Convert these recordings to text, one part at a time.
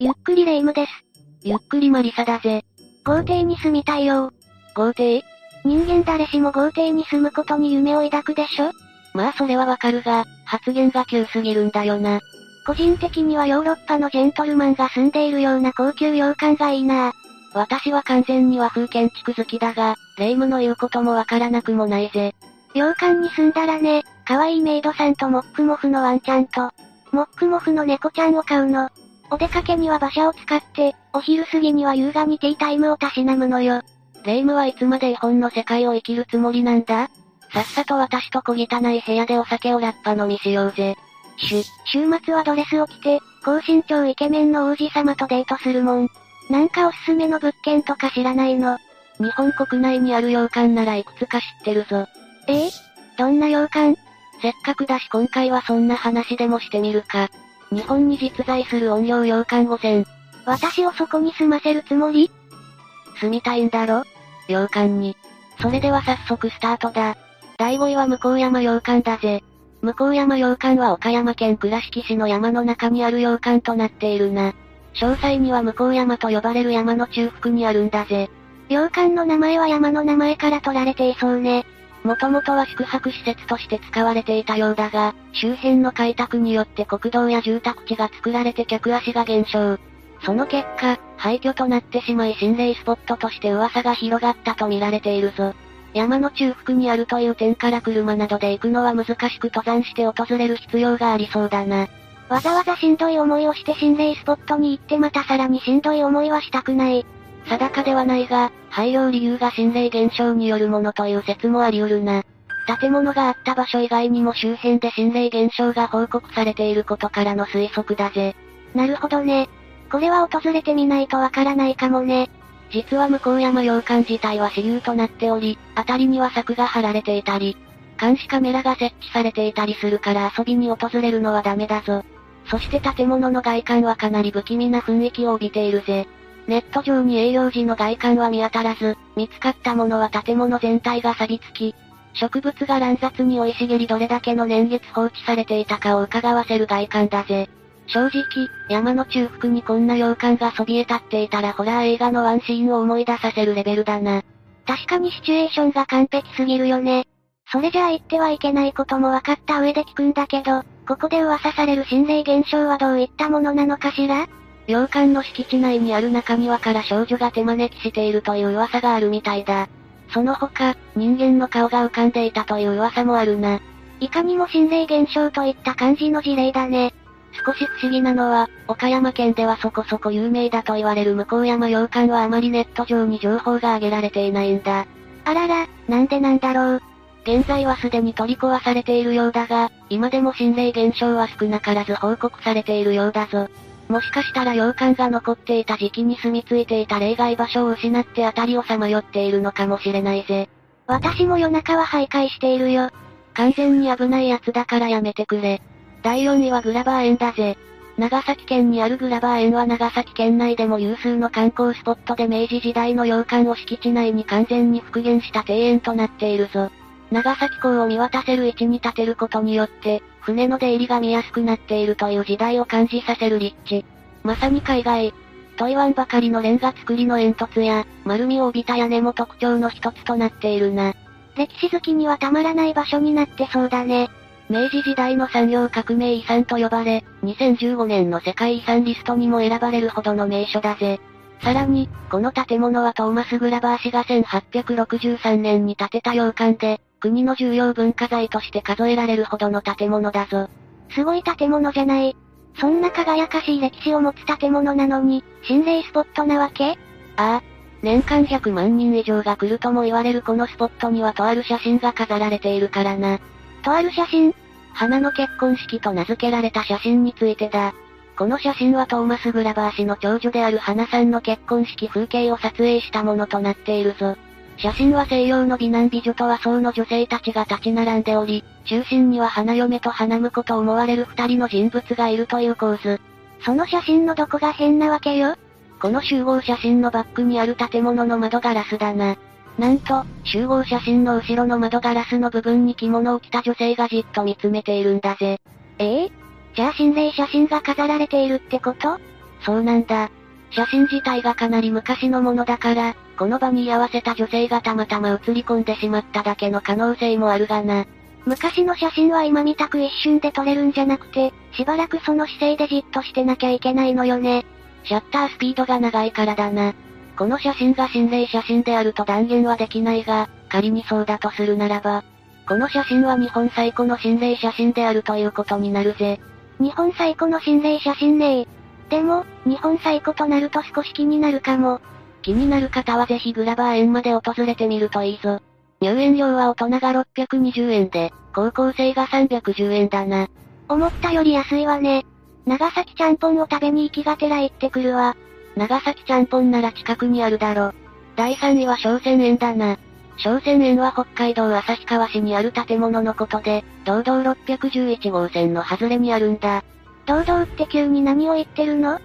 ゆっくりレ夢ムです。ゆっくりマリサだぜ。豪邸に住みたいよ。豪邸？人間誰しも豪邸に住むことに夢を抱くでしょ？まあそれはわかるが、発言が急すぎるんだよな。個人的にはヨーロッパのジェントルマンが住んでいるような高級洋館がいいな私は完全に和風建築好きだが、レ夢ムの言うこともわからなくもないぜ。洋館に住んだらね、可愛いメイドさんとモックモフのワンちゃんと、モックモフの猫ちゃんを飼うの。お出かけには馬車を使って、お昼過ぎには優雅にティータイムをたしなむのよ。レ夢ムはいつまで絵本の世界を生きるつもりなんだ？さっさと私と小汚い部屋でお酒をラッパ飲みしようぜ。しゅ、週末はドレスを着て、高身長イケメンの王子様とデートするもん。なんかおすすめの物件とか知らないの？日本国内にある洋館ならいくつか知ってるぞ。ええ？どんな洋館？せっかくだし今回はそんな話でもしてみるか。日本に実在する音量洋館5選。私をそこに住ませるつもり？住みたいんだろ？洋館に。それでは早速スタートだ。第5位は向山洋館だぜ。向山洋館は岡山県倉敷市の山の中にある洋館となっているな。詳細には向山と呼ばれる山の中腹にあるんだぜ。洋館の名前は山の名前から取られていそうね。もともとは宿泊施設として使われていたようだが、周辺の開拓によって国道や住宅地が作られて客足が減少。その結果、廃墟となってしまい心霊スポットとして噂が広がったと見られているぞ。山の中腹にあるという点から車などで行くのは難しく登山して訪れる必要がありそうだな。わざわざしんどい思いをして心霊スポットに行ってまたさらにしんどい思いはしたくない。定かではないが、廃業理由が心霊現象によるものという説もあり得るな。建物があった場所以外にも周辺で心霊現象が報告されていることからの推測だぜ。なるほどね。これは訪れてみないとわからないかもね。実は向山洋館自体は私有となっており、辺りには柵が張られていたり、監視カメラが設置されていたりするから遊びに訪れるのはダメだぞ。そして建物の外観はかなり不気味な雰囲気を帯びているぜ。ネット上に営業時の外観は見当たらず、見つかったものは建物全体が錆びつき、植物が乱雑に生い茂りどれだけの年月放置されていたかを伺わせる外観だぜ。正直、山の中腹にこんな洋館がそびえ立っていたらホラー映画のワンシーンを思い出させるレベルだな。確かにシチュエーションが完璧すぎるよね。それじゃあ言ってはいけないことも分かった上で聞くんだけど、ここで噂される心霊現象はどういったものなのかしら？洋館の敷地内にある中庭から少女が手招きしているという噂があるみたいだ。その他、人間の顔が浮かんでいたという噂もあるな。いかにも心霊現象といった感じの事例だね。少し不思議なのは、岡山県ではそこそこ有名だと言われる向山洋館はあまりネット上に情報が上げられていないんだ。あらら、なんでなんだろう。現在はすでに取り壊されているようだが、今でも心霊現象は少なからず報告されているようだぞ。もしかしたら洋館が残っていた時期に住み着いていた霊外場所を失って辺りをさまよっているのかもしれないぜ。私も夜中は徘徊しているよ。完全に危ないやつだからやめてくれ。第4位はグラバー園だぜ。長崎県にあるグラバー園は長崎県内でも有数の観光スポットで明治時代の洋館を敷地内に完全に復元した庭園となっているぞ。長崎港を見渡せる位置に建てることによって、船の出入りが見やすくなっているという時代を感じさせる立地。まさに海外。と言わんばかりのレンガ造りの煙突や、丸みを帯びた屋根も特徴の一つとなっているな。歴史好きにはたまらない場所になってそうだね。明治時代の産業革命遺産と呼ばれ、2015年の世界遺産リストにも選ばれるほどの名所だぜ。さらに、この建物はトーマス・グラバー氏が1863年に建てた洋館で、国の重要文化財として数えられるほどの建物だぞ。すごい建物じゃない。そんな輝かしい歴史を持つ建物なのに、心霊スポットなわけ？ああ。年間100万人以上が来るとも言われるこのスポットにはとある写真が飾られているからな。とある写真？花の結婚式と名付けられた写真についてだ。この写真はトーマス・グラバー氏の長女である花さんの結婚式風景を撮影したものとなっているぞ。写真は西洋の美男美女と和装の女性たちが立ち並んでおり、中心には花嫁と花婿と思われる二人の人物がいるという構図。その写真のどこが変なわけよ？この集合写真のバックにある建物の窓ガラスだな。なんと、集合写真の後ろの窓ガラスの部分に着物を着た女性がじっと見つめているんだぜ。ええじゃあ心霊写真が飾られているってこと？そうなんだ。写真自体がかなり昔のものだから、この場に居合わせた女性がたまたま映り込んでしまっただけの可能性もあるがな。昔の写真は今見たく一瞬で撮れるんじゃなくて、しばらくその姿勢でじっとしてなきゃいけないのよね。シャッタースピードが長いからだな。この写真が心霊写真であると断言はできないが、仮にそうだとするならば、この写真は日本最古の心霊写真であるということになるぜ。日本最古の心霊写真ねでも、日本最古となると少し気になるかも。気になる方はぜひグラバー園まで訪れてみるといいぞ。入園料は大人が620円で、高校生が310円だな。思ったより安いわね。長崎ちゃんぽんを食べに行きがてら行ってくるわ。長崎ちゃんぽんなら近くにあるだろ。第3位は商船園だな。商船園は北海道旭川市にある建物のことで、堂々611号線の外れにあるんだ。堂々って急に何を言ってるの？っ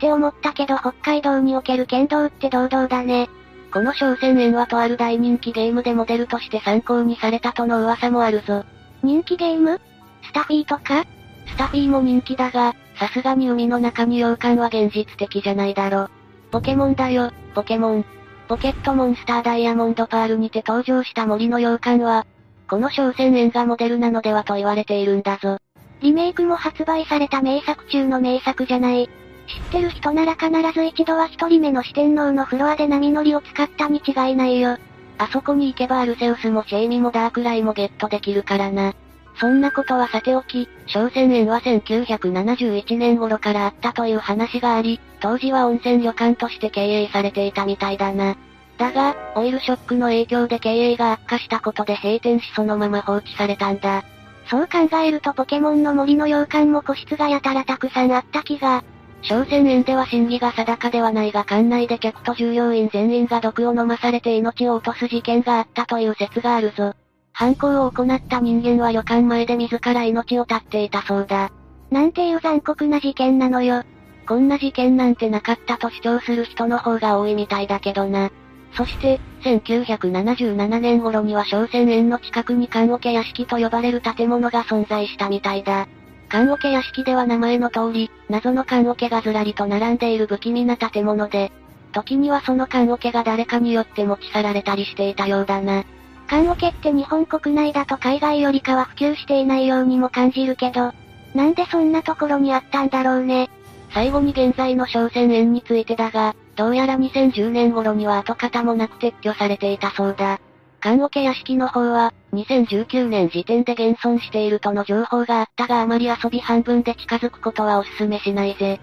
て思ったけど北海道における剣道って堂々だね。この商船園はとある大人気ゲームでモデルとして参考にされたとの噂もあるぞ。人気ゲーム？スタフィーとか？スタフィーも人気だが、さすがに海の中に洋館は現実的じゃないだろ。ポケモンだよ、ポケモン。ポケットモンスターダイヤモンドパールにて登場した森の洋館は、この商船園がモデルなのではと言われているんだぞ。リメイクも発売された名作中の名作じゃない。知ってる人なら必ず一度は一人目の四天王のフロアで波乗りを使ったに違いないよ。あそこに行けばアルセウスもシェイミもダークライもゲットできるからな。そんなことはさておき、商船園は1971年頃からあったという話があり、当時は温泉旅館として経営されていたみたいだな。だが、オイルショックの影響で経営が悪化したことで閉店しそのまま放置されたんだ。そう考えるとポケモンの森の洋館も個室がやたらたくさんあった気が。商船園では審議が定かではないが館内で客と従業員全員が毒を飲まされて命を落とす事件があったという説があるぞ。犯行を行った人間は旅館前で自ら命を絶っていたそうだ。なんていう残酷な事件なのよ。こんな事件なんてなかったと主張する人の方が多いみたいだけどな。そして、1977年頃には商船園の近くに棺桶屋敷と呼ばれる建物が存在したみたいだ。棺桶屋敷では名前の通り、謎の棺桶がずらりと並んでいる不気味な建物で、時にはその棺桶が誰かによって持ち去られたりしていたようだな。棺桶って日本国内だと海外よりかは普及していないようにも感じるけど、なんでそんなところにあったんだろうね。最後に現在の商船園についてだが、どうやら2010年頃には跡形もなく撤去されていたそうだ。棺桶屋敷の方は、2019年時点で現存しているとの情報があったがあまり遊び半分で近づくことはお勧めしないぜ。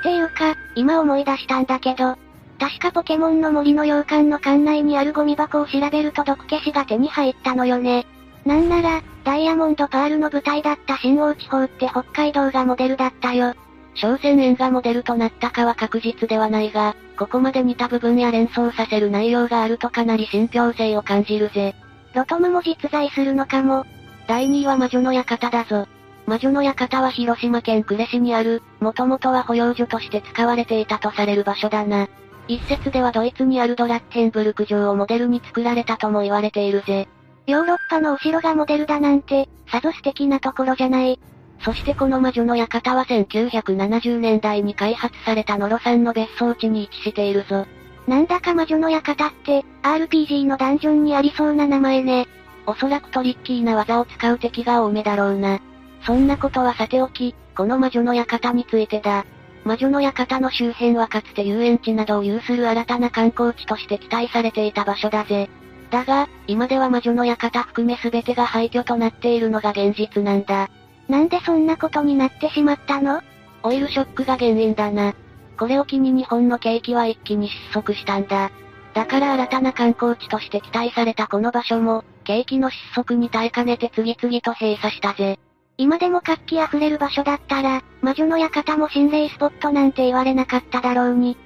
っていうか、今思い出したんだけど、確かポケモンの森の洋館の館内にあるゴミ箱を調べると毒消しが手に入ったのよね。なんなら、ダイヤモンドパールの舞台だった新大地方って北海道がモデルだったよ。商船園がモデルとなったかは確実ではないが、ここまで似た部分や連想させる内容があるとかなり信憑性を感じるぜ。ロトムも実在するのかも。第2位は魔女の館だぞ。魔女の館は広島県呉市にある、もともとは保養所として使われていたとされる場所だな。一説ではドイツにあるドラッケンブルク城をモデルに作られたとも言われているぜ。ヨーロッパのお城がモデルだなんて、さぞ素敵なところじゃない。そしてこの魔女の館は1970年代に開発されたノロさんの別荘地に位置しているぞ。なんだか魔女の館って、RPG のダンジョンにありそうな名前ね。おそらくトリッキーな技を使う敵が多めだろうな。そんなことはさておき、この魔女の館についてだ。魔女の館の周辺はかつて遊園地などを有する新たな観光地として期待されていた場所だぜ。だが、今では魔女の館含め全てが廃墟となっているのが現実なんだ。なんでそんなことになってしまったの？オイルショックが原因だな。これを機に日本の景気は一気に失速したんだ。だから新たな観光地として期待されたこの場所も、景気の失速に耐えかねて次々と閉鎖したぜ。今でも活気あふれる場所だったら、魔女の館も心霊スポットなんて言われなかっただろうに。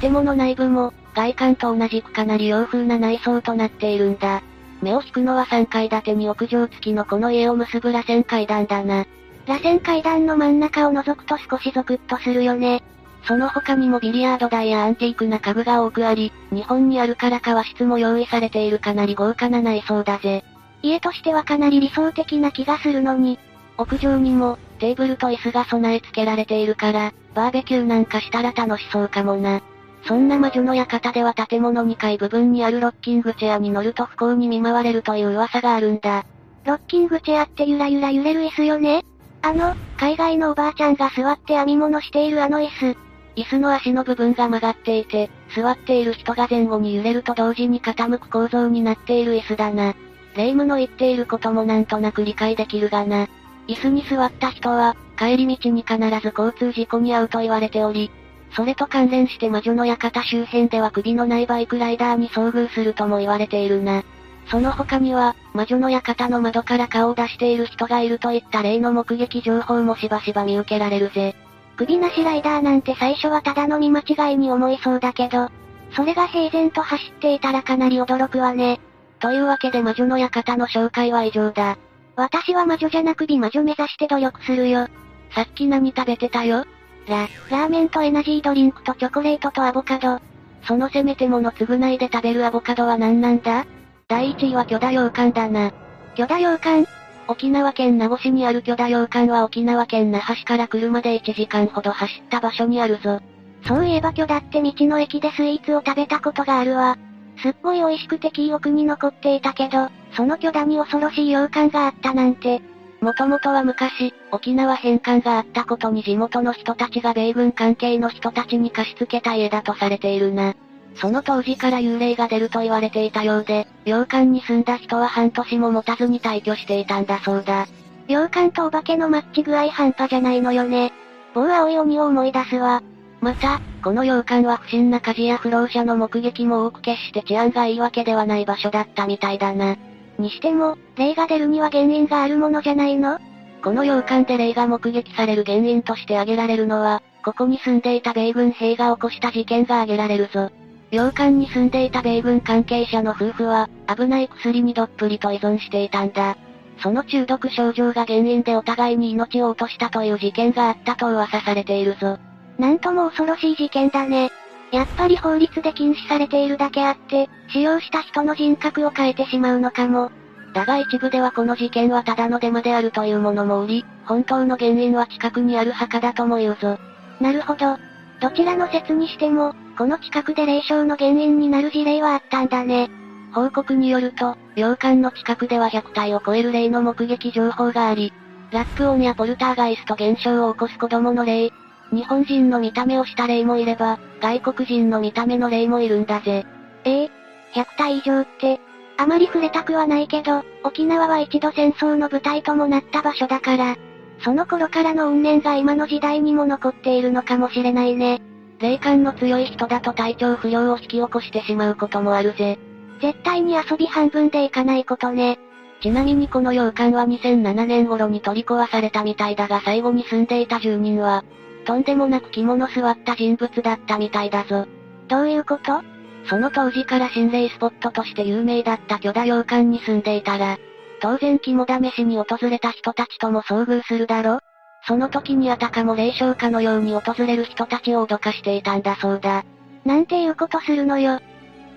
建物内部も、外観と同じくかなり洋風な内装となっているんだ。目を引くのは3階建てに屋上付きのこの家を結ぶ螺旋階段だな。螺旋階段の真ん中を覗くと少しゾクッとするよね。その他にもビリヤード台やアンティークな家具が多くあり、日本にあるからか和室も用意されているかなり豪華な内装だぜ。家としてはかなり理想的な気がするのに。屋上にも、テーブルと椅子が備え付けられているから、バーベキューなんかしたら楽しそうかもな。そんな魔女の館では建物2階部分にあるロッキングチェアに乗ると不幸に見舞われるという噂があるんだ。ロッキングチェアってゆらゆら揺れる椅子よね？あの、海外のおばあちゃんが座って編み物しているあの椅子。椅子の足の部分が曲がっていて、座っている人が前後に揺れると同時に傾く構造になっている椅子だな。霊夢の言っていることもなんとなく理解できるがな。椅子に座った人は、帰り道に必ず交通事故に遭うと言われており、それと関連して魔女の館周辺では首のないバイクライダーに遭遇するとも言われているな。その他には、魔女の館の窓から顔を出している人がいるといった例の目撃情報もしばしば見受けられるぜ。首なしライダーなんて最初はただの見間違いに思いそうだけど、それが平然と走っていたらかなり驚くわね。というわけで魔女の館の紹介は以上だ。私は魔女じゃなく美魔女目指して努力するよ。さっき何食べてたよ？ラ、ラーメンとエナジードリンクとチョコレートとアボカド。そのせめてもの償いで食べるアボカドは何なんだ？第1位は巨大洋館だな。巨大洋館？沖縄県名護市にある巨大洋館は沖縄県那覇市から車で1時間ほど走った場所にあるぞ。そういえば巨大って道の駅でスイーツを食べたことがあるわ。すっごい美味しくて記憶に残っていたけど、その巨大に恐ろしい洋館があったなんて。もともとは昔、沖縄返還があったことに地元の人たちが米軍関係の人たちに貸し付けた家だとされているな。その当時から幽霊が出ると言われていたようで、洋館に住んだ人は半年も持たずに退去していたんだそうだ。洋館とお化けのマッチ具合半端じゃないのよね。某青い鬼を思い出すわ。また、この洋館は不審な火事や不老者の目撃も多く決して治安がいいわけではない場所だったみたいだな。にしても、霊が出るには原因があるものじゃないの？この洋館で霊が目撃される原因として挙げられるのは、ここに住んでいた米軍兵が起こした事件が挙げられるぞ。洋館に住んでいた米軍関係者の夫婦は、危ない薬にどっぷりと依存していたんだ。その中毒症状が原因でお互いに命を落としたという事件があったと噂されているぞ。なんとも恐ろしい事件だね。やっぱり法律で禁止されているだけあって、使用した人の人格を変えてしまうのかも。だが一部ではこの事件はただのデマであるというものもおり、本当の原因は近くにある墓だとも言うぞ。なるほど。どちらの説にしても、この近くで霊障の原因になる事例はあったんだね。報告によると、洋館の近くでは100体を超える霊の目撃情報があり、ラップ音やポルターガイスト現象を起こす子供の霊、日本人の見た目をした霊もいれば、外国人の見た目の霊もいるんだぜ。ええ100体以上って、あまり触れたくはないけど、沖縄は一度戦争の舞台ともなった場所だから、その頃からの怨念が今の時代にも残っているのかもしれないね。霊感の強い人だと体調不良を引き起こしてしまうこともあるぜ。絶対に遊び半分でいかないことね。ちなみにこの洋館は2007年頃に取り壊されたみたいだが最後に住んでいた住人は、とんでもなく着物座った人物だったみたいだぞ。どういうこと？その当時から心霊スポットとして有名だった巨大洋館に住んでいたら、当然肝試しに訪れた人たちとも遭遇するだろ？その時にあたかも霊障家のように訪れる人たちを脅かしていたんだそうだ。なんていうことするのよ。っ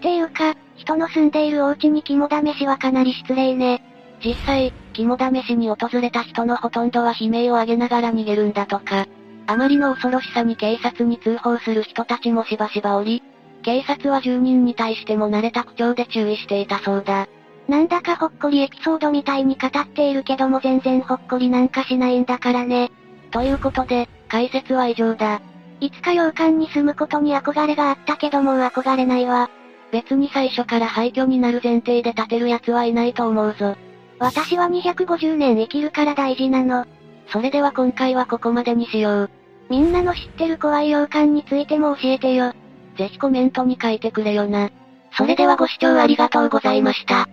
ていうか、人の住んでいるお家に肝試しはかなり失礼ね。実際、肝試しに訪れた人のほとんどは悲鳴を上げながら逃げるんだとか。あまりの恐ろしさに警察に通報する人たちもしばしばおり、警察は住人に対しても慣れた口調で注意していたそうだ。なんだかほっこりエピソードみたいに語っているけども全然ほっこりなんかしないんだからね。ということで、解説は以上だ。いつか洋館に住むことに憧れがあったけどもう憧れないわ。別に最初から廃墟になる前提で建てる奴はいないと思うぞ。私は250年生きるから大事なの。それでは今回はここまでにしよう。みんなの知ってる怖い洋館についても教えてよ。ぜひコメントに書いてくれよな。それではご視聴ありがとうございました。